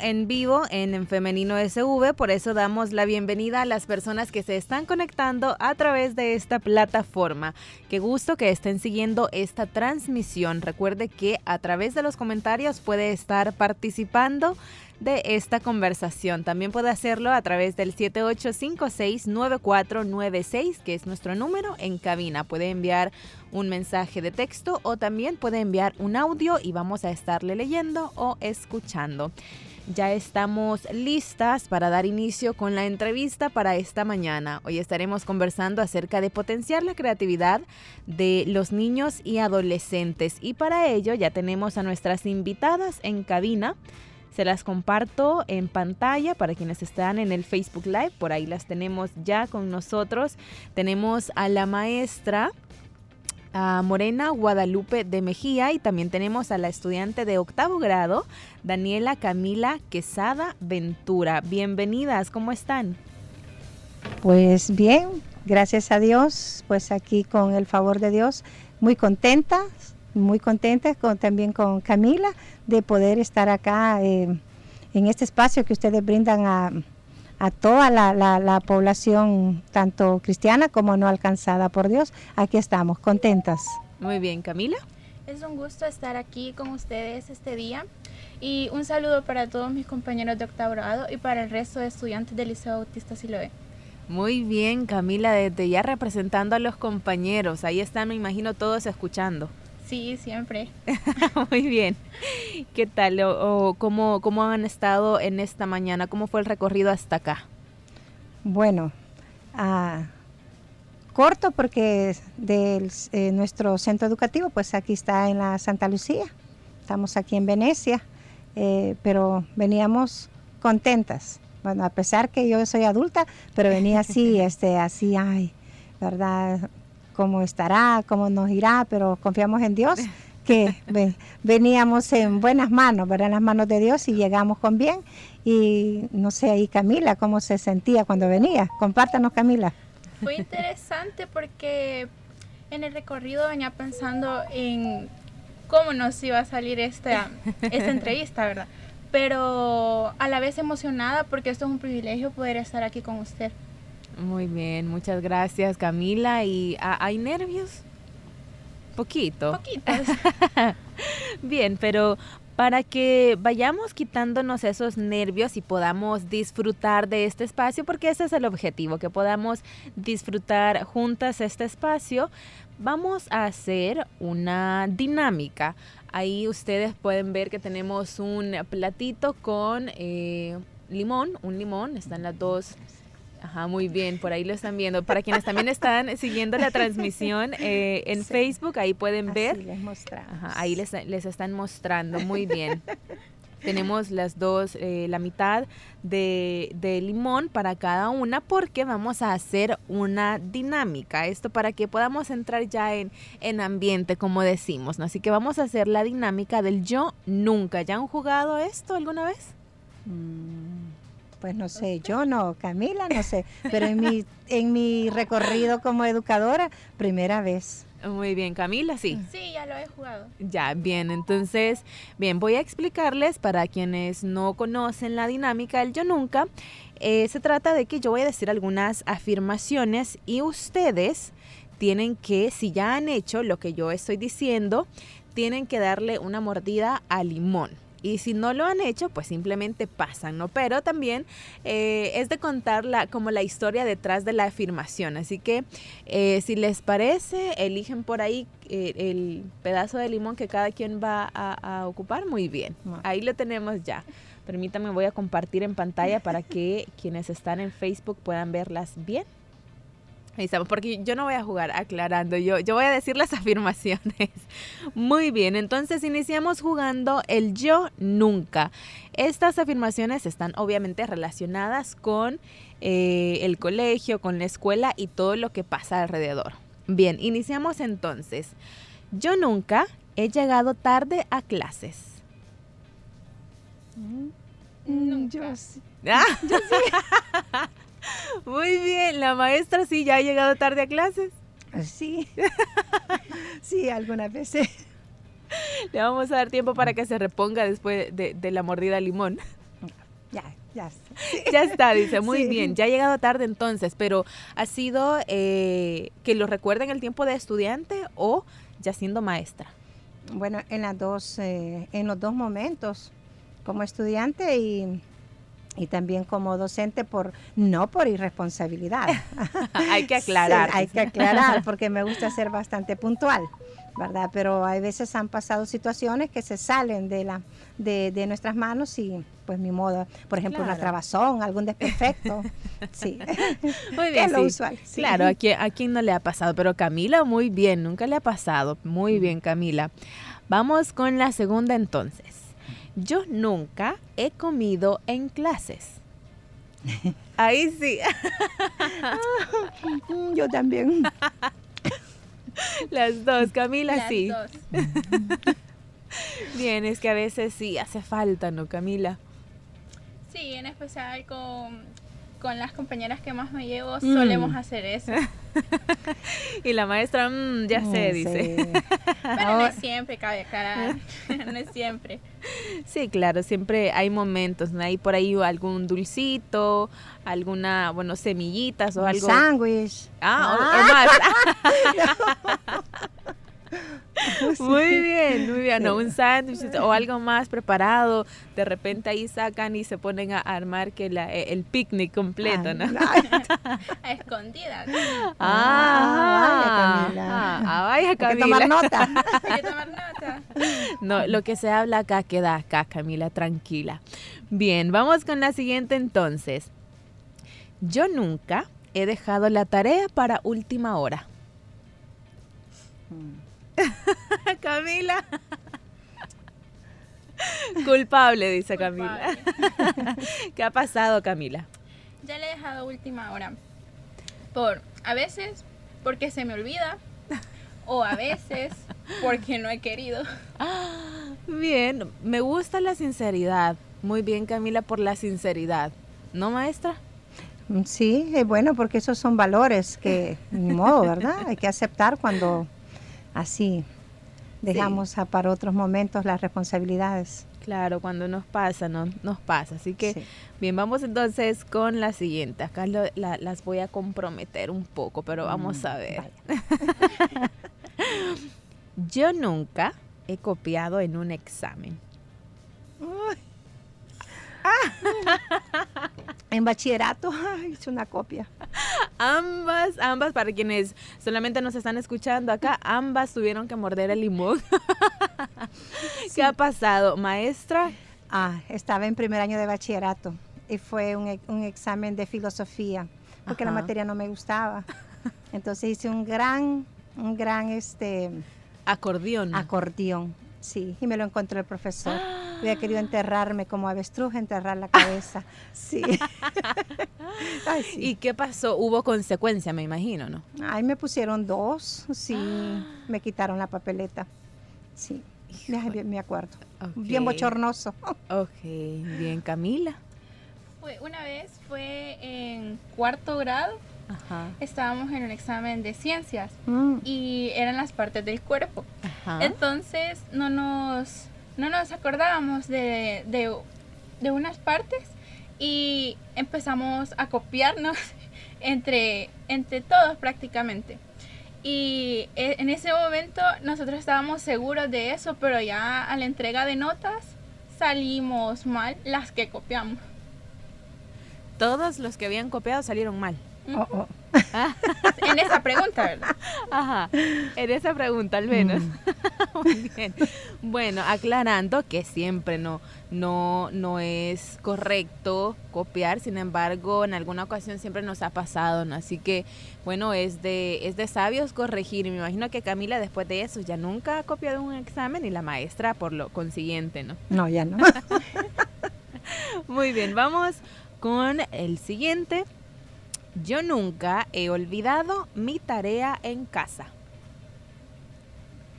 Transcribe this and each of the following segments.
En vivo en, Femenino SV, por eso damos la bienvenida a las personas que se están conectando a través de esta plataforma. Qué gusto que estén siguiendo esta transmisión. Recuerde que a través de los comentarios puede estar participando de esta conversación. También puede hacerlo a través del 78569496, que es nuestro número en cabina. Puede enviar un mensaje de texto o también puede enviar un audio y vamos a estarle leyendo o escuchando. Ya estamos listas para dar inicio con la entrevista para esta mañana. Hoy estaremos conversando acerca de potenciar la creatividad de los niños y adolescentes y para ello ya tenemos a nuestras invitadas en cabina. Se las comparto en pantalla para quienes están en el Facebook Live. Por ahí las tenemos ya con nosotros. Tenemos a la maestra a Morena Guadalupe de Mejía y también tenemos a la estudiante de octavo grado, Daniela Camila Quesada Ventura. Bienvenidas, ¿cómo están? Pues bien, gracias a Dios, pues aquí con el favor de Dios, muy contentas, muy contentas con, también con Camila de poder estar acá eh, en este espacio que ustedes brindan a, toda la, población, tanto cristiana como no alcanzada por Dios. Aquí estamos, contentas. Muy bien, Camila. Es un gusto estar aquí con ustedes este día y un saludo para todos mis compañeros de octavo grado y para el resto de estudiantes del Liceo Bautista Siloé. Muy bien, Camila, desde ya representando a los compañeros. Ahí están, me imagino, todos escuchando. Sí, siempre. Muy bien. ¿Qué tal? O, cómo, cómo, han estado en esta mañana? ¿Cómo fue el recorrido hasta acá? Bueno, ah, corto porque de eh, nuestro centro educativo, pues aquí está en la Santa Lucía. Estamos aquí en Venecia, eh, pero veníamos contentas. Bueno, a pesar que yo soy adulta, pero venía así, este, así, ay, ¿verdad? Cómo estará, cómo nos irá, pero confiamos en Dios que veníamos en buenas manos, ¿verdad? En las manos de Dios y llegamos con bien. Y no sé, ahí Camila, ¿cómo se sentía cuando venía? Compártanos, Camila. Fue interesante porque en el recorrido venía pensando en cómo nos iba a salir esta, esta entrevista, ¿verdad? Pero a la vez emocionada porque esto es un privilegio poder estar aquí con usted. Muy bien, muchas gracias Camila. ¿Y ah, hay nervios? Poquito. Poquitos. bien, pero para que vayamos quitándonos esos nervios y podamos disfrutar de este espacio, porque ese es el objetivo, que podamos disfrutar juntas este espacio, vamos a hacer una dinámica. Ahí ustedes pueden ver que tenemos un platito con eh, limón, un limón, están las dos Ajá, muy bien, por ahí lo están viendo. Para quienes también están siguiendo la transmisión eh, en Facebook, ahí pueden ver. Les Ajá, ahí les, les, están mostrando, muy bien. Tenemos las dos, eh, la mitad de, de, limón para cada una porque vamos a hacer una dinámica. Esto para que podamos entrar ya en, en ambiente, como decimos. Así que vamos a hacer la dinámica del yo nunca. ¿Ya han jugado esto alguna vez? Mm. Pues no sé, yo no, Camila no sé, pero en mi, en mi recorrido como educadora, primera vez. Muy bien, Camila, sí. Sí, ya lo he jugado. Ya, bien, entonces, bien, voy a explicarles para quienes no conocen la dinámica del yo nunca. Eh, se trata de que yo voy a decir algunas afirmaciones y ustedes tienen que, si ya han hecho lo que yo estoy diciendo, tienen que darle una mordida al limón. Y si no lo han hecho, pues simplemente pasan, ¿no? Pero también eh, es de contar la, como la historia detrás de la afirmación. Así que eh, si les parece, eligen por ahí eh, el pedazo de limón que cada quien va a, ocupar. Muy bien. Ahí lo tenemos ya. Permítanme, voy a compartir en pantalla para que quienes están en Facebook puedan verlas bien. Ahí estamos, porque yo no voy a jugar aclarando, yo, yo voy a decir las afirmaciones. Muy bien, entonces iniciamos jugando el yo nunca. Estas afirmaciones están obviamente relacionadas con eh, el colegio, con la escuela y todo lo que pasa alrededor. Bien, iniciamos entonces. Yo nunca he llegado tarde a clases. Mm, Nunca. Yo sí. Ah. Muy bien, la maestra sí ya ha llegado tarde a clases. Sí. sí, algunas veces. Le vamos a dar tiempo para que se reponga después de, de la mordida al limón. Ya, ya. Ya está, dice, muy Sí. bien, ya ha llegado tarde entonces, pero ¿ha sido eh, que lo recuerden el tiempo de estudiante o ya siendo maestra? Bueno, en las dos, eh, en los dos momentos, como estudiante y, y también como docente por no por irresponsabilidad. hay que aclarar. Sí, hay que aclarar porque me gusta ser bastante puntual, ¿verdad? Pero hay veces han pasado situaciones que se salen de la de, de nuestras manos y pues mi modo, por ejemplo, una trabazón, algún desperfecto. sí. Muy bien, es lo sí. usual. sí. Claro, a quién, a quién no le ha pasado, pero Camila muy bien, nunca le ha pasado. Muy bien, Camila. Vamos con la segunda entonces. Yo nunca he comido en clases. Ahí sí, Mm, Yo también. las dos, Camila Las sí. dos. Bien, es que a veces sí hace falta, ¿no, Camila? Sí, en especial con, con las compañeras que más me llevo, Mm. solemos hacer eso. Y la maestra, "Mm, ya sé, Mm, dice. sí. Pero no es siempre, cabe aclarar. no es siempre. Sí, claro, siempre hay momentos, ¿no? Hay por ahí algún dulcito, alguna, bueno, semillitas o Un algo. sándwich. Ah, o- o, más. Muy bien, muy bien. No, un sándwich o algo más preparado. De repente ahí sacan y se ponen a armar que la, eh, el picnic completo, ¿no? A escondidas. Ah, vaya, Camila. ah, ah, vaya Hay que Camila. tomar nota. Hay que tomar nota. No, lo que se habla acá queda acá, Camila, tranquila. Bien, vamos con la siguiente entonces. Yo nunca he dejado la tarea para última hora. Camila. Culpable, dice Camila. ¿Qué ha pasado, Camila? Ya le he dejado última hora. Por, a veces, porque se me olvida. O a veces, porque no he querido. Bien, me gusta la sinceridad. Muy bien, Camila, por la sinceridad. ¿No, maestra? Sí, es bueno porque esos son valores que, ni modo, ¿verdad? Hay que aceptar cuando así dejamos a para otros momentos las responsabilidades. Claro, cuando nos pasa, no nos pasa. Así que, Sí. bien, vamos entonces con la siguiente. Acá lo- la- las voy a comprometer un poco, pero vamos Mm, a ver. Yo nunca he copiado en un examen. En bachillerato hice una copia. Ambas, ambas, para quienes solamente nos están escuchando acá, ambas tuvieron que morder el limón. ¿Qué ha pasado, maestra? Ah, estaba en primer año de bachillerato y fue un, un examen de filosofía porque la materia no me gustaba. Entonces hice un gran, un gran este Acordeón. acordeón, sí, y me lo encontró el profesor. Había querido enterrarme como avestruz, enterrar la cabeza. Sí. Ay, sí. ¿Y qué pasó? Hubo consecuencia, me imagino, ¿no? Ahí me pusieron dos, sí, me quitaron la papeleta. Sí, me, Híjole. me acuerdo. Bien bochornoso. Ok, bien, Camila. Fue, una vez fue en cuarto grado, Ajá, estábamos en un examen de ciencias Mm. y eran las partes del cuerpo. ajá. Entonces no nos, no nos acordábamos de, de, de unas partes y empezamos a copiarnos entre, entre todos prácticamente. Y e- en ese momento nosotros estábamos seguros de eso, pero ya a la entrega de notas salimos mal las que copiamos. Todos los que habían copiado salieron mal. Oh, oh. En esa pregunta, ¿verdad? Ajá, en esa pregunta al menos. Muy bien. Bueno, aclarando que siempre no, no, no es correcto copiar, sin embargo, en alguna ocasión siempre nos ha pasado, ¿no? Así que, bueno, es de, es de sabios corregir. Y me imagino que Camila después de eso ya nunca ha copiado un examen y la maestra por lo consiguiente, ¿no? No, ya no. Muy bien, vamos con el siguiente. Yo nunca he olvidado mi tarea en casa.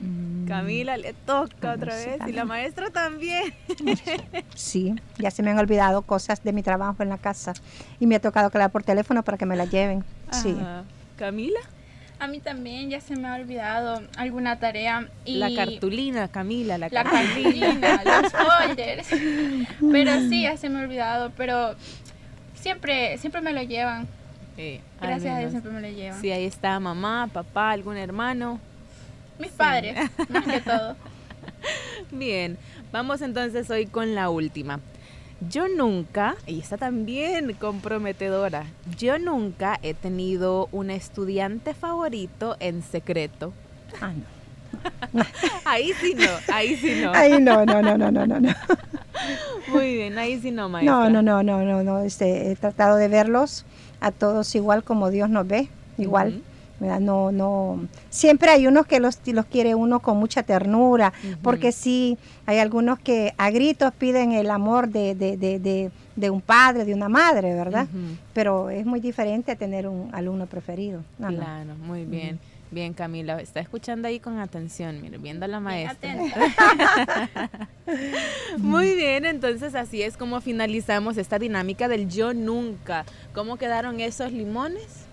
Mm, Camila le toca Ah, otra sí, vez y la maestra también. Sí, ya se me han olvidado cosas de mi trabajo en la casa y me ha tocado hablar por teléfono para que me la lleven. Sí. Ajá. Camila, A mí también ya se me ha olvidado alguna tarea. Y la cartulina, Camila, la, La cartulina. cartulina, los folders. Pero sí, ya se me ha olvidado. Pero siempre, siempre me lo llevan. Eh, Gracias a Dios siempre me lo llevan. Sí, ahí está mamá, papá, algún hermano. Mis padres, más que todo. Bien, vamos entonces hoy con la última. Yo nunca, y está también comprometedora, yo nunca he tenido un estudiante favorito en secreto. Ah, no. Ahí sí no, ahí sí no. No, no, no, no, no, no. No, Muy bien, ahí sí no, maestra. no, no, no, no, no, no. Este, he tratado de verlos a todos igual como Dios nos ve, igual. No, no. Siempre hay unos que los, los quiere uno con mucha ternura, porque sí, hay algunos que a gritos piden el amor de, de, de, de, de un padre, de una madre, ¿verdad? Pero es muy diferente tener un alumno preferido. No, no. Claro, muy bien. Bien, Camila, está escuchando ahí con atención, mire, viendo a la maestra. Muy bien, entonces así es como finalizamos esta dinámica del yo nunca. ¿Cómo quedaron esos limones?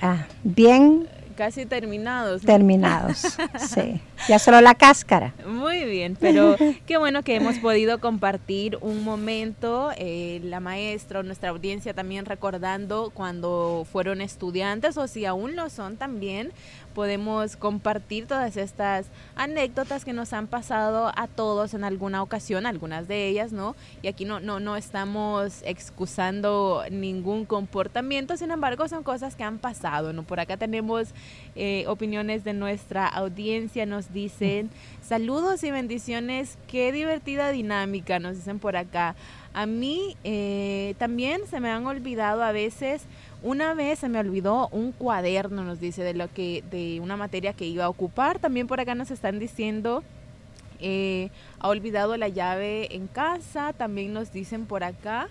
Ah, bien Casi terminados. ¿no? terminados. sí. Ya solo la cáscara. Muy bien, pero qué bueno que hemos podido compartir un momento, eh, la maestra nuestra audiencia también recordando cuando fueron estudiantes o si aún lo son también, podemos compartir todas estas anécdotas que nos han pasado a todos en alguna ocasión, algunas de ellas, ¿no? Y aquí no, no, no estamos excusando ningún comportamiento, sin embargo son cosas que han pasado, ¿no? Por acá tenemos eh, opiniones de nuestra audiencia, nos dicen saludos y bendiciones, qué divertida dinámica, nos dicen por acá. A mí eh, también se me han olvidado a veces, una vez se me olvidó un cuaderno, nos dice, de lo que, de una materia que iba a ocupar. También por acá nos están diciendo, eh, ha olvidado la llave en casa, también nos dicen por acá.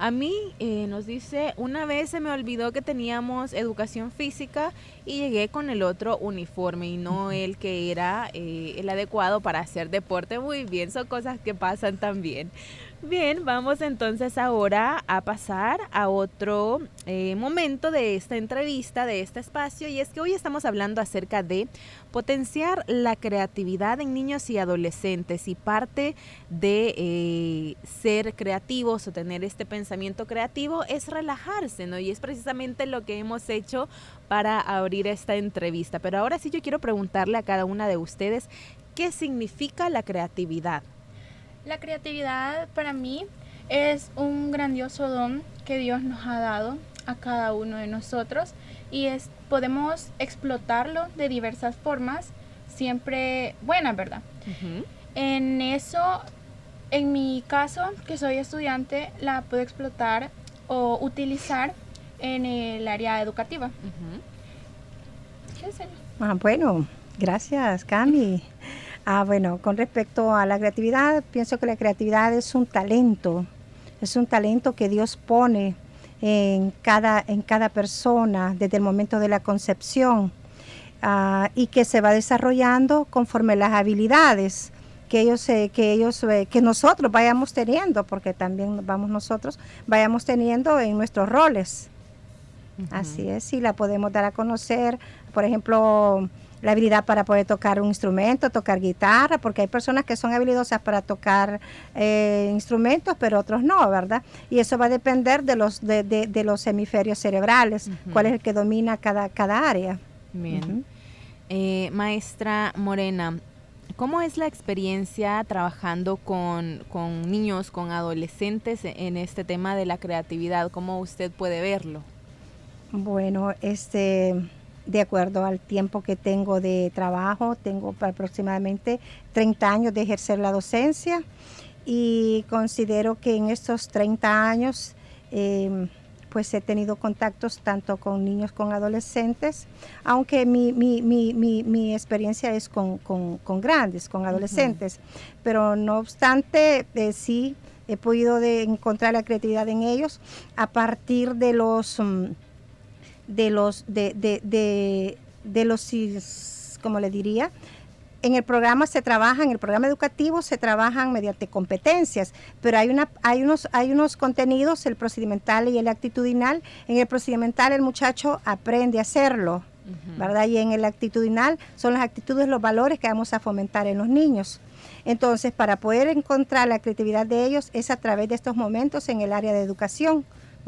A mí eh, nos dice, una vez se me olvidó que teníamos educación física y llegué con el otro uniforme y no el que era eh, el adecuado para hacer deporte. Muy bien, son cosas que pasan también. Bien, vamos entonces ahora a pasar a otro eh, momento de esta entrevista, de este espacio, y es que hoy estamos hablando acerca de potenciar la creatividad en niños y adolescentes y parte de eh, ser creativos o tener este pensamiento creativo es relajarse, ¿no? Y es precisamente lo que hemos hecho para abrir esta entrevista. Pero ahora sí yo quiero preguntarle a cada una de ustedes, ¿qué significa la creatividad? La creatividad para mí es un grandioso don que Dios nos ha dado a cada uno de nosotros y es, podemos explotarlo de diversas formas, siempre buenas, ¿verdad? En eso, en mi caso, que soy estudiante, la puedo explotar o utilizar en el área educativa. Ah, bueno, gracias, Cami. Ah, bueno, con respecto a la creatividad, pienso que la creatividad es un talento, es un talento que Dios pone en cada, en cada persona desde el momento de la concepción ah, y que se va desarrollando conforme las habilidades que ellos, eh, que ellos, eh, que nosotros vayamos teniendo, porque también vamos nosotros, vayamos teniendo en nuestros roles. Así es, y la podemos dar a conocer, por ejemplo, la habilidad para poder tocar un instrumento, tocar guitarra, porque hay personas que son habilidosas para tocar eh, instrumentos, pero otros no, ¿verdad? Y eso va a depender de los, de, de- de los hemisferios cerebrales, cuál es el que domina cada, cada área. Bien. Eh, maestra Morena, ¿cómo es la experiencia trabajando con, con niños, con adolescentes en este tema de la creatividad? ¿Cómo usted puede verlo? Bueno, este, de acuerdo al tiempo que tengo de trabajo, tengo aproximadamente 30 años de ejercer la docencia y considero que en estos 30 años eh, pues he tenido contactos tanto con niños, con adolescentes, aunque mi, mi, mi, mi, mi experiencia es con, con, con grandes, con adolescentes, pero no obstante, eh, sí he podido de encontrar la creatividad en ellos a partir de los... mm, de los, de, de, de, de los, como le diría, en el programa se trabaja, en el programa educativo se trabajan mediante competencias, pero hay, una, hay, unos, hay unos contenidos, el procedimental y el actitudinal. En el procedimental el muchacho aprende a hacerlo, ¿verdad? Y en el actitudinal son las actitudes, los valores que vamos a fomentar en los niños. Entonces, para poder encontrar la creatividad de ellos es a través de estos momentos en el área de educación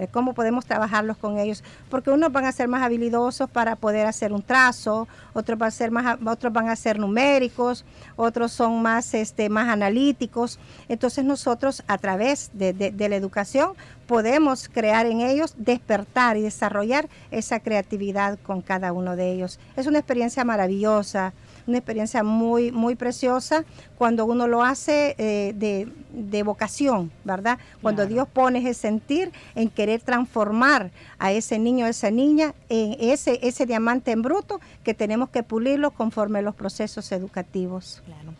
cómo podemos trabajarlos con ellos, porque unos van a ser más habilidosos para poder hacer un trazo, otros van a ser más, otros van a ser numéricos, otros son más, este, más analíticos. Entonces nosotros a través de, de la educación podemos crear en ellos, despertar y desarrollar esa creatividad con cada uno de ellos. Es una experiencia maravillosa una experiencia muy, muy preciosa cuando uno lo hace eh, de, vocación, ¿verdad? Cuando Dios pone ese sentir en querer transformar a ese niño, a esa niña, en ese, ese diamante en bruto que tenemos que pulirlo conforme los procesos educativos. Claro.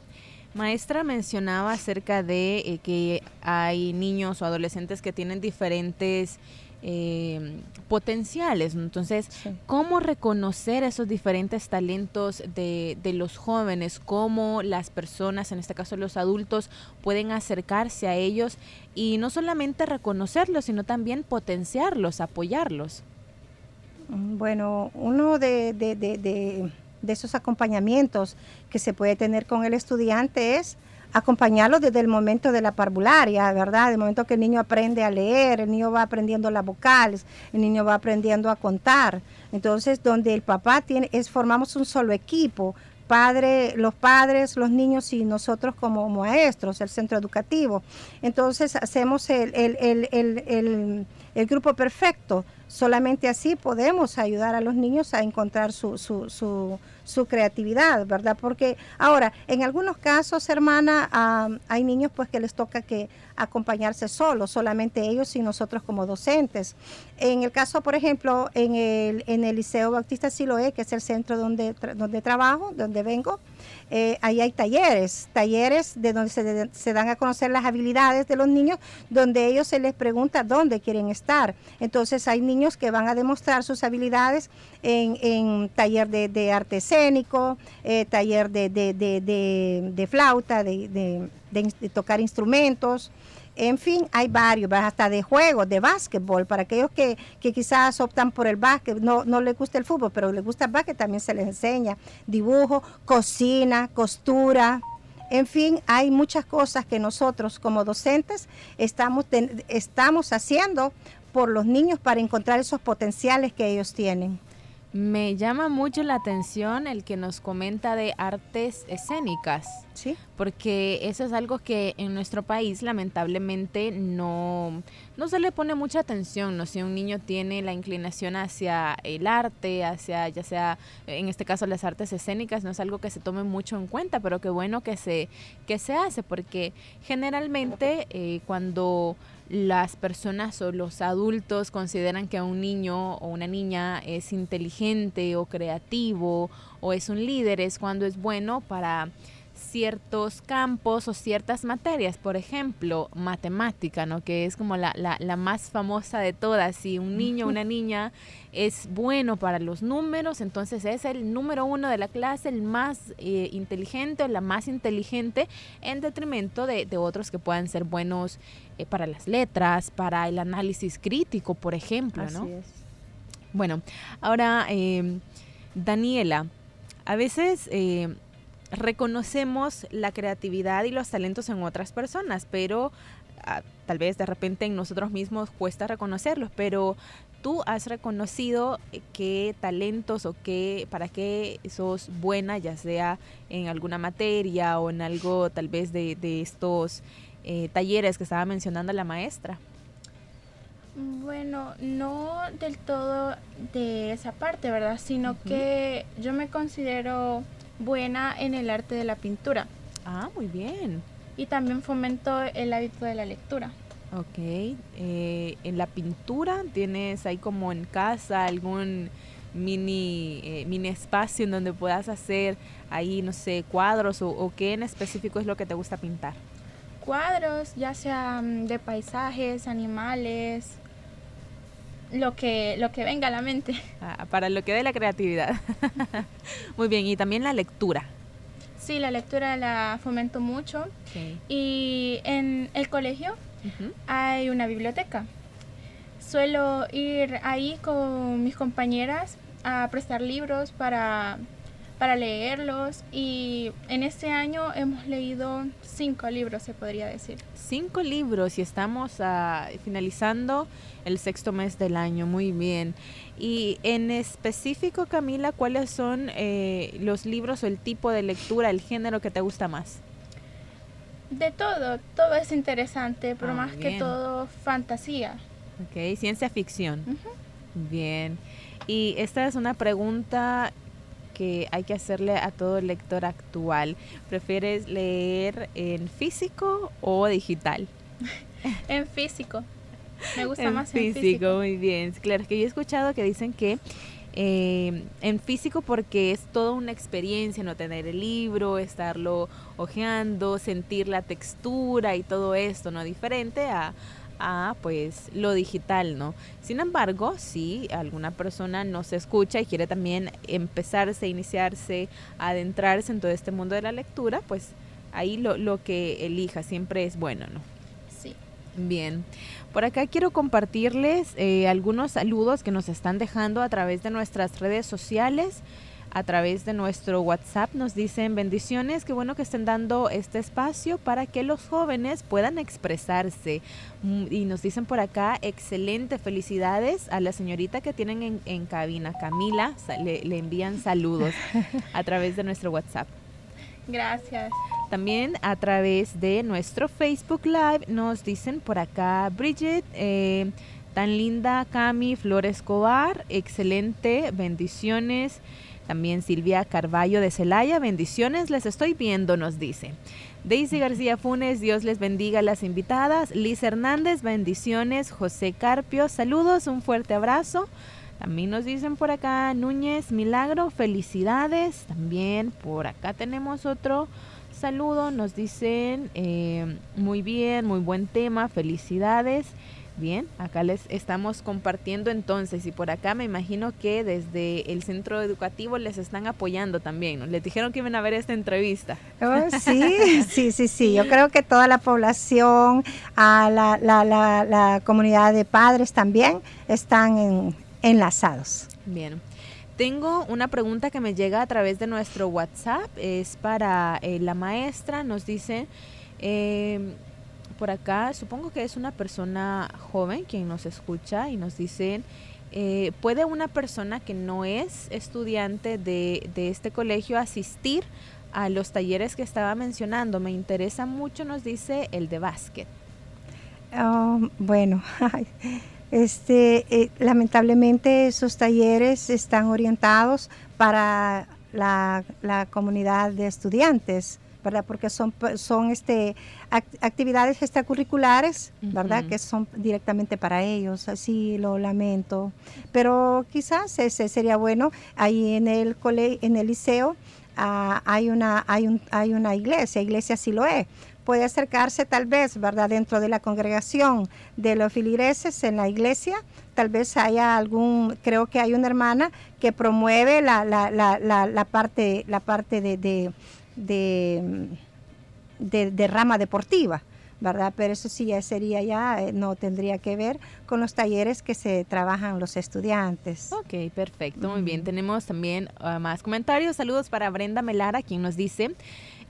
Maestra mencionaba acerca de eh, que hay niños o adolescentes que tienen diferentes eh, potenciales. Entonces, ¿cómo reconocer esos diferentes talentos de, de, los jóvenes? ¿Cómo las personas, en este caso los adultos, pueden acercarse a ellos y no solamente reconocerlos, sino también potenciarlos, apoyarlos? Mm, bueno, uno de, de, de esos acompañamientos que se puede tener con el estudiante es acompañarlo desde el momento de la parvularia, ¿verdad? El momento que el niño aprende a leer, el niño va aprendiendo las vocales, el niño va aprendiendo a contar. Entonces, donde el papá tiene, es, formamos un solo equipo, padre, los padres, los niños y nosotros como maestros, el centro educativo. Entonces, hacemos el, el, el, el grupo perfecto. Solamente así podemos ayudar a los niños a encontrar su, su, su creatividad, ¿verdad? Porque ahora, en algunos casos, hermana, hay niños pues que les toca que acompañarse solos, solamente ellos y nosotros como docentes. En el caso, por ejemplo, en el, en el Liceo Bautista Siloé, que es el centro donde, donde trabajo, donde vengo, eh, ahí hay talleres, talleres de donde se, se, dan a conocer las habilidades de los niños, donde ellos se les pregunta dónde quieren estar. Entonces hay niños que van a demostrar sus habilidades en, taller de, de arte escénico, eh, taller de, flauta, de, tocar instrumentos. En fin, hay varios, hasta de juegos, de básquetbol, para aquellos que, que quizás optan por el básquet, no, no les gusta el fútbol, pero les gusta el básquet, también se les enseña. Dibujo, cocina, costura, en fin, hay muchas cosas que nosotros como docentes estamos, estamos haciendo por los niños para encontrar esos potenciales que ellos tienen. Me llama mucho la atención el que nos comenta de artes escénicas. Sí. Porque eso es algo que en nuestro país lamentablemente no, no se le pone mucha atención, ¿no? Si un niño tiene la inclinación hacia el arte, hacia ya sea, en este caso las artes escénicas, no es algo que se tome mucho en cuenta, pero qué bueno que se, que se hace, porque generalmente eh, cuando las personas o los adultos consideran que un niño o una niña es inteligente o creativo o es un líder, es cuando es bueno para ciertos campos o ciertas materias, por ejemplo, matemática, ¿no? que es como la, la, la más famosa de todas. Si un niño o una niña es bueno para los números, entonces es el número uno de la clase, el más eh, inteligente o la más inteligente, en detrimento de, de otros que puedan ser buenos eh, para las letras, para el análisis crítico, por ejemplo. Así es. Bueno, ahora, eh, Daniela, a veces reconocemos la creatividad y los talentos en otras personas, pero ah, tal vez de repente en nosotros mismos cuesta reconocerlos, pero tú has reconocido eh, qué talentos o qué, para qué sos buena, ya sea en alguna materia o en algo tal vez de, estos eh, talleres que estaba mencionando la maestra. Bueno, no del todo de esa parte, ¿verdad? Sino que yo me considero buena en el arte de la pintura. Ah, muy bien. Y también fomento el hábito de la lectura. Ok. Eh, en la pintura tienes ahí como en casa algún mini, eh, mini espacio en donde puedas hacer ahí, no sé, cuadros o, qué en específico es lo que te gusta pintar. Cuadros, ya sea mm, de paisajes, animales, lo que, lo que venga a la mente. Ah, para lo que dé la creatividad. Muy bien, y también la lectura. Sí, la lectura la fomento mucho. Y en el colegio hay una biblioteca. Suelo ir ahí con mis compañeras a prestar libros para, para leerlos y en este año hemos leído cinco libros, se podría decir. Cinco libros y estamos uh, finalizando el sexto mes del año, muy bien. Y en específico, Camila, ¿cuáles son eh, los libros o el tipo de lectura, el género que te gusta más? De todo, todo es interesante, pero ah, más que todo fantasía. Ok, ciencia ficción. Bien. Y esta es una pregunta que hay que hacerle a todo lector actual. ¿Prefieres leer en físico o digital? en físico. Me gusta más en físico. Muy bien. Claro, es que yo he escuchado que dicen que eh, en físico porque es toda una experiencia no tener el libro, estarlo hojeando, sentir la textura y todo esto, ¿no? Diferente a, a pues lo digital, ¿no? Sin embargo, si alguna persona no se escucha y quiere también empezarse, iniciarse, adentrarse en todo este mundo de la lectura, pues ahí lo, lo que elija siempre es bueno, ¿no? Sí. Bien. Por acá quiero compartirles eh, algunos saludos que nos están dejando a través de nuestras redes sociales a través de nuestro WhatsApp nos dicen bendiciones, qué bueno que estén dando este espacio para que los jóvenes puedan expresarse. Mm, y nos dicen por acá, excelente, felicidades a la señorita que tienen en, cabina, Camila, le, le envían saludos a través de nuestro WhatsApp. Gracias. También a través de nuestro Facebook Live nos dicen por acá, Bridget, eh, tan linda Cami Flores Escobar, excelente, bendiciones. También Silvia Carballo de Celaya, bendiciones, les estoy viendo, nos dice. Daisy García Funes, Dios les bendiga a las invitadas. Liz Hernández, bendiciones. José Carpio, saludos, un fuerte abrazo. También nos dicen por acá Núñez Milagro, felicidades. También por acá tenemos otro saludo. Nos dicen eh, muy bien, muy buen tema, felicidades. Bien, acá les estamos compartiendo entonces y por acá me imagino que desde el centro educativo les están apoyando también, ¿no? Les dijeron que iban a ver esta entrevista. Oh, sí, sí, sí, sí. Yo creo que toda la población, a la, la, la, comunidad de padres también están enlazados. Bien. Tengo una pregunta que me llega a través de nuestro WhatsApp, es para eh, la maestra, nos dice... Eh, por acá, supongo que es una persona joven quien nos escucha y nos dicen, eh, ¿puede una persona que no es estudiante de, este colegio asistir a los talleres que estaba mencionando? Me interesa mucho, nos dice el de básquet. Um, bueno, este, eh, lamentablemente esos talleres están orientados para la, la comunidad de estudiantes. ¿Verdad? Porque son, son este, actividades extracurriculares, ¿verdad? Que son directamente para ellos, así lo lamento. Pero quizás ese sería bueno, ahí en el, cole, en el liceo ah, hay, una, hay, un, hay una iglesia, iglesia Siloé, puede acercarse tal vez, ¿verdad? Dentro de la congregación de los filigreses en la iglesia, tal vez haya algún, creo que hay una hermana que promueve la, la, la, la parte, la parte de de, de, rama deportiva. ¿verdad? Pero eso sí ya sería ya, eh, no tendría que ver con los talleres que se trabajan los estudiantes. Ok, perfecto, muy bien. Tenemos también ah, más comentarios. Saludos para Brenda Melara, quien nos dice,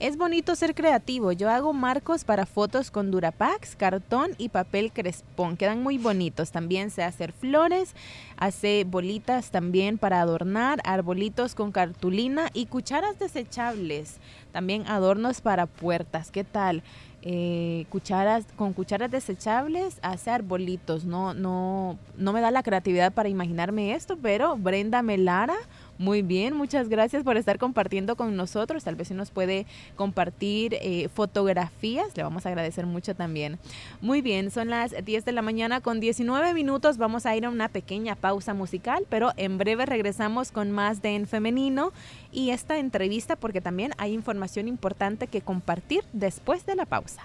es bonito ser creativo. Yo hago marcos para fotos con Durapax, cartón y papel crespón. Quedan muy bonitos. También sé hacer flores, hace bolitas también para adornar, arbolitos con cartulina y cucharas desechables. También adornos para puertas. ¿Qué tal? Eh, cucharas con cucharas desechables hace arbolitos no no no me da la creatividad para imaginarme esto pero Brenda Melara muy bien, muchas gracias por estar compartiendo con nosotros. Tal vez si nos puede compartir eh, fotografías, le vamos a agradecer mucho también. Muy bien, son las 10 de la mañana con 19 minutos. Vamos a ir a una pequeña pausa musical, pero en breve regresamos con más de En Femenino y esta entrevista porque también hay información importante que compartir después de la pausa.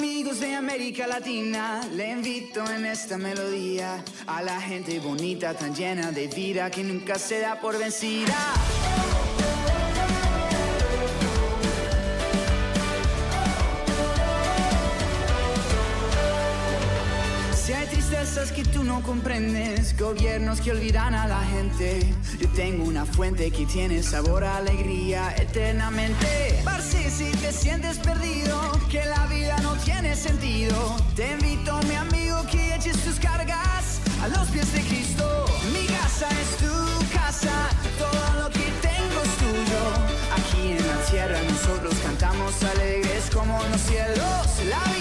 Amigos de América Latina, le invito en esta melodía a la gente bonita, tan llena de vida que nunca se da por vencida. Tristezas que tú no comprendes, gobiernos que olvidan a la gente, yo tengo una fuente que tiene sabor a alegría eternamente. Parce, si te sientes perdido, que la vida no tiene sentido, te invito, mi amigo, que eches tus cargas a los pies de Cristo. Mi casa es tu casa, todo lo que tengo es tuyo. Aquí en la tierra nosotros cantamos alegres como los cielos. La vida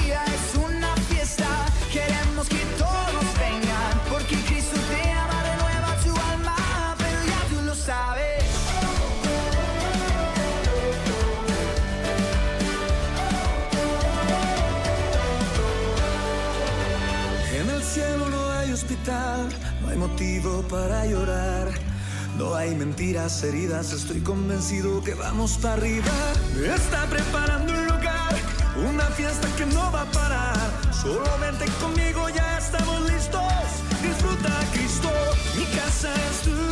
no hay motivo para llorar. No hay mentiras, heridas, estoy convencido que vamos para arriba. Me está preparando un lugar, una fiesta que no va a parar. Solo vente conmigo, ya estamos listos. Disfruta Cristo, mi casa es tu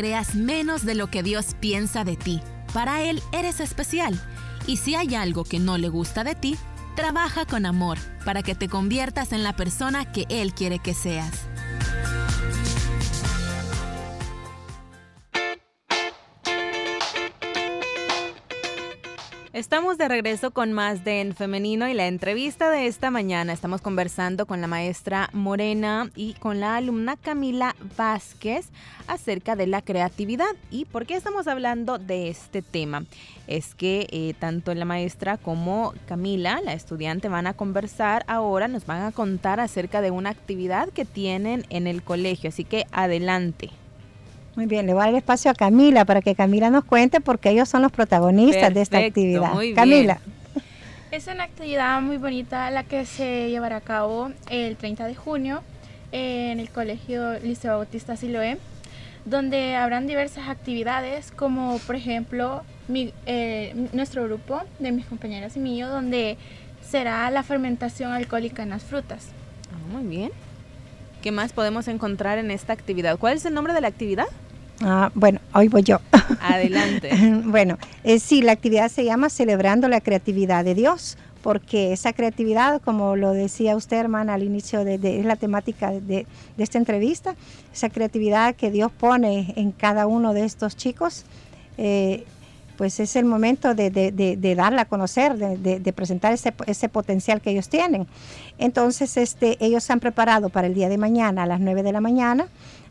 creas menos de lo que Dios piensa de ti. Para Él eres especial. Y si hay algo que no le gusta de ti, trabaja con amor para que te conviertas en la persona que Él quiere que seas. Estamos de regreso con más de En Femenino y la entrevista de esta mañana. Estamos conversando con la maestra Morena y con la alumna Camila Vázquez acerca de la creatividad. ¿Y por qué estamos hablando de este tema? Es que eh, tanto la maestra como Camila, la estudiante, van a conversar ahora, nos van a contar acerca de una actividad que tienen en el colegio. Así que adelante. Muy bien, le voy a dar espacio a Camila para que Camila nos cuente porque ellos son los protagonistas de esta actividad. muy bien. Camila. Es una actividad muy bonita la que se llevará a cabo el 30 de junio en el Colegio Liceo Bautista Siloé, donde habrán diversas actividades como por ejemplo mi- eh, nuestro grupo de mis compañeras y mío, donde será la fermentación alcohólica en las frutas. Ah, muy bien. ¿Qué más podemos encontrar en esta actividad? ¿Cuál es el nombre de la actividad? Ah, bueno, hoy voy yo. Adelante. bueno, eh, sí, la actividad se llama Celebrando la Creatividad de Dios, porque esa creatividad, como lo decía usted, hermana, al inicio de, la temática de, de esta entrevista, esa creatividad que Dios pone en cada uno de estos chicos, eh, pues es el momento de, de- darla a conocer, de, de- de presentar ese, ese potencial que ellos tienen. Entonces, este, ellos se han preparado para el día de mañana a las 9 de la mañana,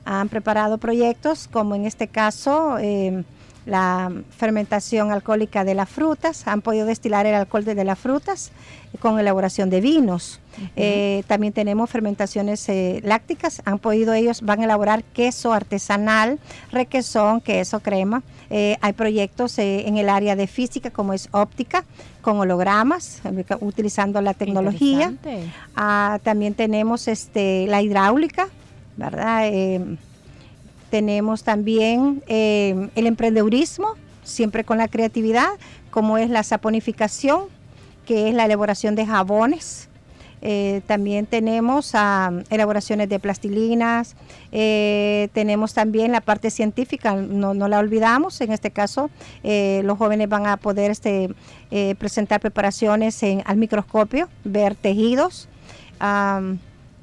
han preparado proyectos, como en este caso, eh, la fermentación alcohólica de las frutas, han podido destilar el alcohol de, las frutas con elaboración de vinos. Eh, también tenemos fermentaciones eh, lácticas, han podido ellos, van a elaborar queso artesanal, requesón, queso, crema. Eh, hay proyectos en el área de física como es óptica, con hologramas, utilizando la tecnología. Ah, también tenemos este, la hidráulica, ¿verdad? Tenemos también eh, el emprendedurismo, siempre con la creatividad, como es la saponificación, que es la elaboración de jabones. Eh, también tenemos ah, elaboraciones de plastilinas, eh, tenemos también la parte científica, no, la olvidamos, en este caso los jóvenes van a poder este, presentar preparaciones en, al microscopio, ver tejidos.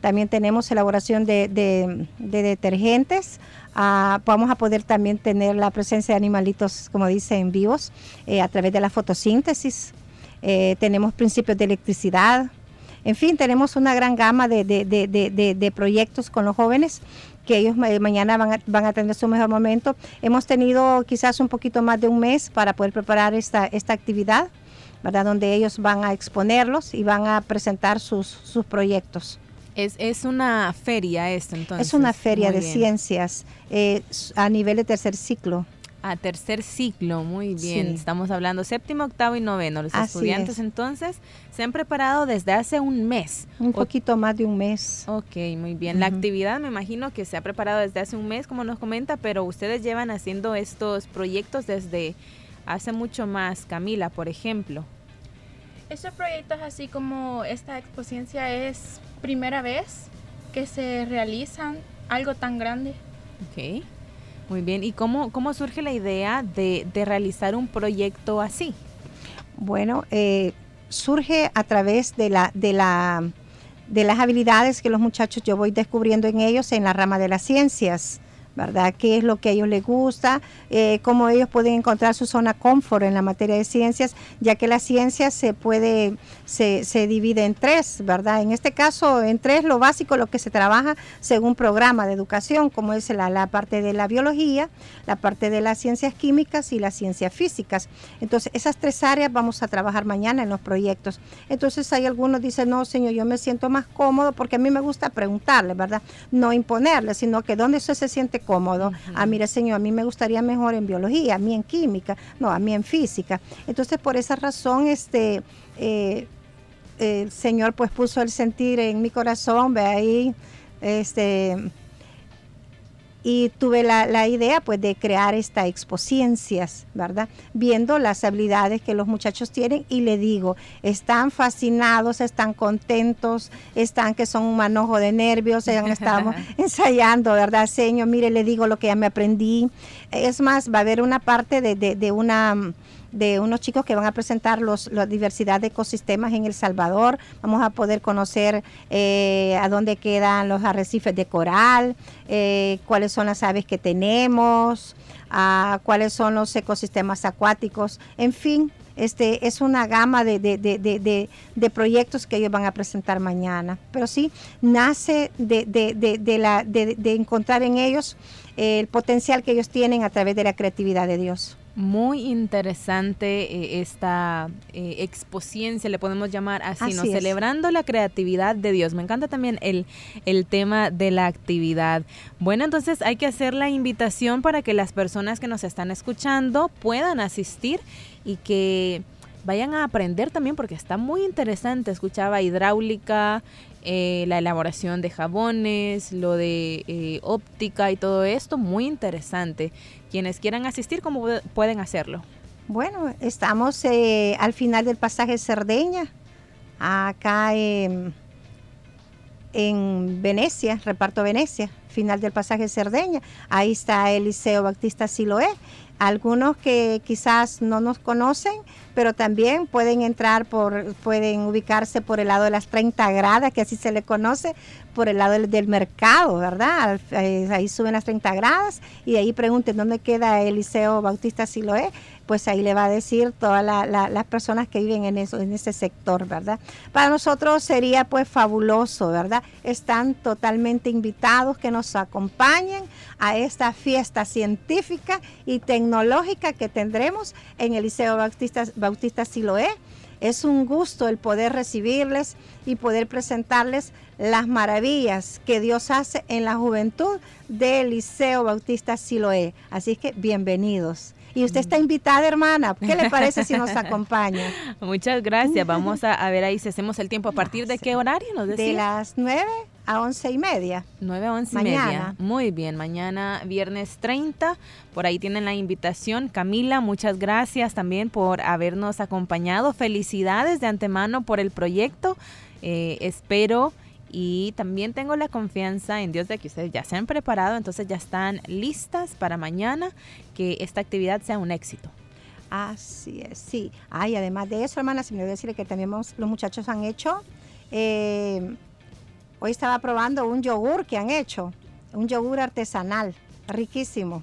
También tenemos elaboración de detergentes, Ah, vamos a poder también tener la presencia de animalitos, como dicen, vivos eh, a través de la fotosíntesis. Eh, tenemos principios de electricidad. En fin, tenemos una gran gama de, proyectos con los jóvenes que ellos mañana van a, tener su mejor momento. Hemos tenido quizás un poquito más de un mes para poder preparar esta, actividad. Donde ellos van a exponerlos y van a presentar sus proyectos. Es, una feria esto, entonces. Es una feria de ciencias eh, a nivel de tercer ciclo. A tercer ciclo, muy bien. Estamos hablando séptimo, octavo y noveno. Los estudiantes entonces se han preparado desde hace un mes. Un poquito más de un mes. Ok, muy bien. La actividad me imagino que se ha preparado desde hace un mes, como nos comenta, pero ustedes llevan haciendo estos proyectos desde hace mucho más. Camila, por ejemplo. Estos proyectos, así como esta exposición, es primera vez que se realizan algo tan grande. Ok, muy bien. ¿Y cómo, cómo surge la idea de, realizar un proyecto así? Bueno, eh, surge a través de la, de la de las habilidades que los muchachos yo voy descubriendo en ellos en la rama de las ciencias. ¿Verdad? ¿Qué es lo que a ellos les gusta? Eh, cómo ellos pueden encontrar su zona confort en la materia de ciencias, ya que la ciencia se puede, se, se, divide en tres, ¿verdad? En este caso, en tres, lo básico, lo que se trabaja según programa de educación, como es la, la parte de la biología, la parte de las ciencias químicas y las ciencias físicas. Entonces, esas tres áreas vamos a trabajar mañana en los proyectos. Entonces, hay algunos dicen, no, señor, yo me siento más cómodo porque a mí me gusta preguntarle, ¿verdad? No imponerle, sino que donde usted se siente cómodo. Ah, mire, señor, a mí me gustaría mejor en biología, a mí en química, no, a mí en física. Entonces, por esa razón, este, eh, el Señor pues puso el sentir en mi corazón, ve ahí, este, y tuve la, idea pues de crear esta expociencias, ¿verdad? Viendo las habilidades que los muchachos tienen y le digo, están fascinados, están contentos, están que son un manojo de nervios, estamos ensayando, ¿verdad? Señor, mire, le digo lo que ya me aprendí. Es más, va a haber una parte de, de una de unos chicos que van a presentar los, la diversidad de ecosistemas en El Salvador. Vamos a poder conocer eh, a dónde quedan los arrecifes de coral, eh, cuáles son las aves que tenemos, cuáles son los ecosistemas acuáticos, en fin. Este, es una gama de, de, proyectos que ellos van a presentar mañana. Pero sí, nace de, la, de encontrar en ellos el potencial que ellos tienen a través de la creatividad de Dios. Muy interesante eh, esta eh, exposición, le podemos llamar así, ¿no? Celebrando la creatividad de Dios. Me encanta también el, el tema de la actividad. Bueno, entonces hay que hacer la invitación para que las personas que nos están escuchando puedan asistir y que vayan a aprender también porque está muy interesante. Escuchaba hidráulica, eh, la elaboración de jabones, lo de eh, óptica y todo esto, muy interesante. Quienes quieran asistir, ¿cómo pueden hacerlo? Bueno, estamos eh, al final del pasaje Cerdeña, acá en, en Venecia, reparto Venecia, final del pasaje Cerdeña. Ahí está el Liceo Bautista Siloé algunos que quizás no nos conocen, pero también pueden entrar por, pueden ubicarse por el lado de las 30 gradas, que así se le conoce, por el lado del, mercado, ¿verdad? Ahí suben las 30 gradas y ahí pregunten dónde queda el Liceo Bautista Siloé. Pues ahí le va a decir todas las personas que viven en, eso, en ese sector, ¿verdad? Para nosotros sería pues fabuloso, ¿verdad? Están totalmente invitados que nos acompañen a esta fiesta científica y tecnológica que tendremos en el Liceo Bautista, Bautista Siloé. Es un gusto el poder recibirles y poder presentarles las maravillas que Dios hace en la juventud del Liceo Bautista Siloé. Así que bienvenidos. Y usted está invitada, hermana. ¿Qué le parece si nos acompaña? Muchas gracias. Vamos a, ver ahí si hacemos el tiempo. ¿A partir de qué horario nos De las nueve a once y media. 9 a once y media. Muy bien, mañana viernes 30. Por ahí tienen la invitación. Camila, muchas gracias también por habernos acompañado. Felicidades de antemano por el proyecto. Eh, espero y también tengo la confianza en Dios de que ustedes ya se han preparado, entonces ya están listas para mañana que esta actividad sea un éxito. Así es, sí. Ay, además de eso, hermana, si me voy a decir que también los muchachos han hecho, eh, hoy estaba probando un yogur que han hecho, un yogur artesanal, riquísimo.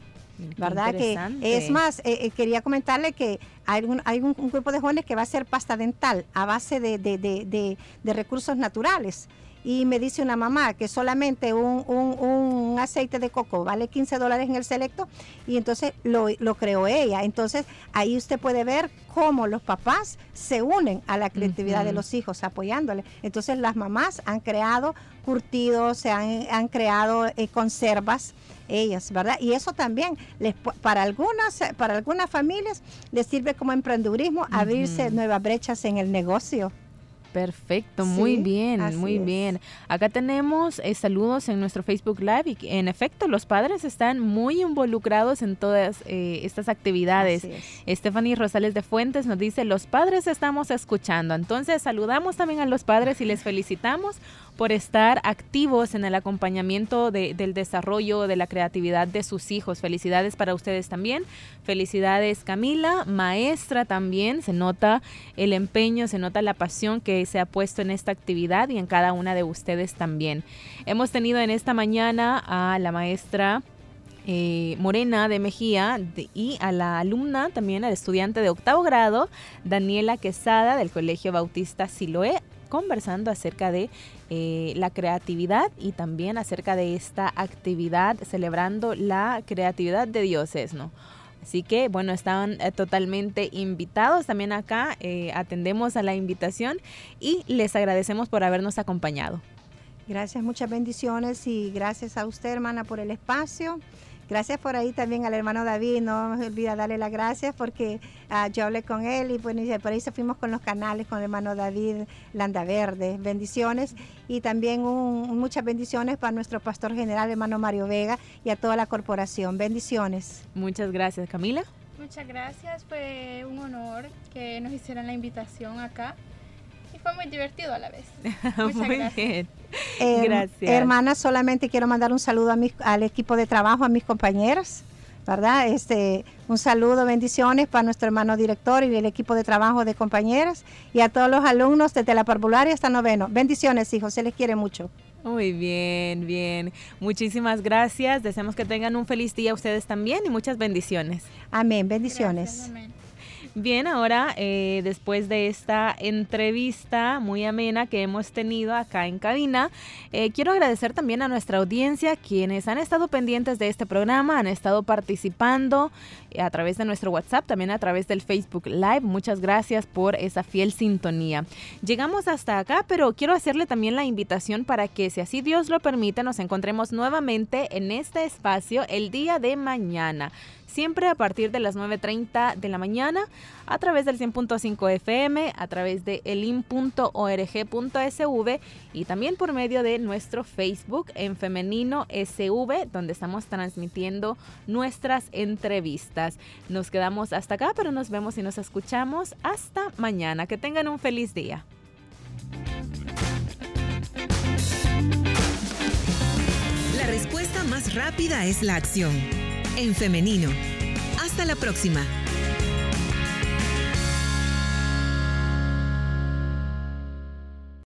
¿Verdad? Que es más, eh, eh, quería comentarle que hay, un, hay un, grupo de jóvenes que va a hacer pasta dental a base de, de, de, de recursos naturales y me dice una mamá que solamente un, aceite de coco vale 15 dólares en el selecto y entonces lo, lo, creó ella. Entonces ahí usted puede ver cómo los papás se unen a la creatividad de los hijos apoyándole. Entonces las mamás han creado curtidos, se han, han creado eh, conservas ellas, ¿verdad? Y eso también les, para algunas para algunas familias les sirve como emprendedurismo abrirse nuevas brechas en el negocio. Perfecto, muy bien, muy bien. Acá tenemos eh, saludos en nuestro Facebook Live y en efecto los padres están muy involucrados en todas eh, estas actividades. Stephanie Rosales de Fuentes nos dice, los padres estamos escuchando. Entonces saludamos también a los padres y les felicitamos por estar activos en el acompañamiento del desarrollo de la creatividad de sus hijos. Felicidades para ustedes también. Felicidades Camila, maestra también. Se nota el empeño, se nota la pasión que se ha puesto en esta actividad y en cada una de ustedes también. Hemos tenido en esta mañana a la maestra eh, Morena de Mejía y a la alumna, también al estudiante de octavo grado, Daniela Quesada del Colegio Bautista Siloé, conversando acerca de eh, la creatividad y también acerca de esta actividad celebrando la creatividad de dioses, ¿no? Así que, bueno, estaban eh, totalmente invitados también acá. Eh, atendemos a la invitación y les agradecemos por habernos acompañado. Gracias, muchas bendiciones y gracias a usted, hermana, por el espacio. Gracias por ahí también al hermano David, no me olvida darle las gracias porque uh, yo hablé con él y pues, por ahí se fuimos con los canales con el hermano David Landaverde. Bendiciones y también muchas bendiciones para nuestro pastor general, hermano Mario Vega y a toda la corporación. Bendiciones. Muchas gracias, Camila. Muchas gracias, fue un honor que nos hicieran la invitación acá fue muy divertido a la vez. Muchas muy gracias. bien. Eh, Gracias. Hermana, solamente quiero mandar un saludo a al equipo de trabajo, a mis compañeros, ¿verdad? Este, un saludo, bendiciones para nuestro hermano director y el equipo de trabajo de compañeras y a todos los alumnos desde la parvularia hasta noveno. Bendiciones, hijos, se les quiere mucho. Muy bien, bien. Muchísimas gracias. Deseamos que tengan un feliz día ustedes también y muchas bendiciones. Amén, bendiciones. Bien, ahora eh, después de esta entrevista muy amena que hemos tenido acá en cabina, eh, quiero agradecer también a nuestra audiencia, quienes han estado pendientes de este programa, han estado participando eh, a través de nuestro WhatsApp, también a través del Facebook Live. Muchas gracias por esa fiel sintonía. Llegamos hasta acá, pero quiero hacerle también la invitación para que, si así Dios lo permite, nos encontremos nuevamente en este espacio el día de mañana siempre a partir de las 9.30 de la mañana a través del 100.5 FM, a través de elim.org.sv y también por medio de nuestro Facebook en femenino SV, donde estamos transmitiendo nuestras entrevistas. Nos quedamos hasta acá, pero nos vemos y nos escuchamos hasta mañana. Que tengan un feliz día. La respuesta más rápida es la acción en femenino. Hasta la próxima.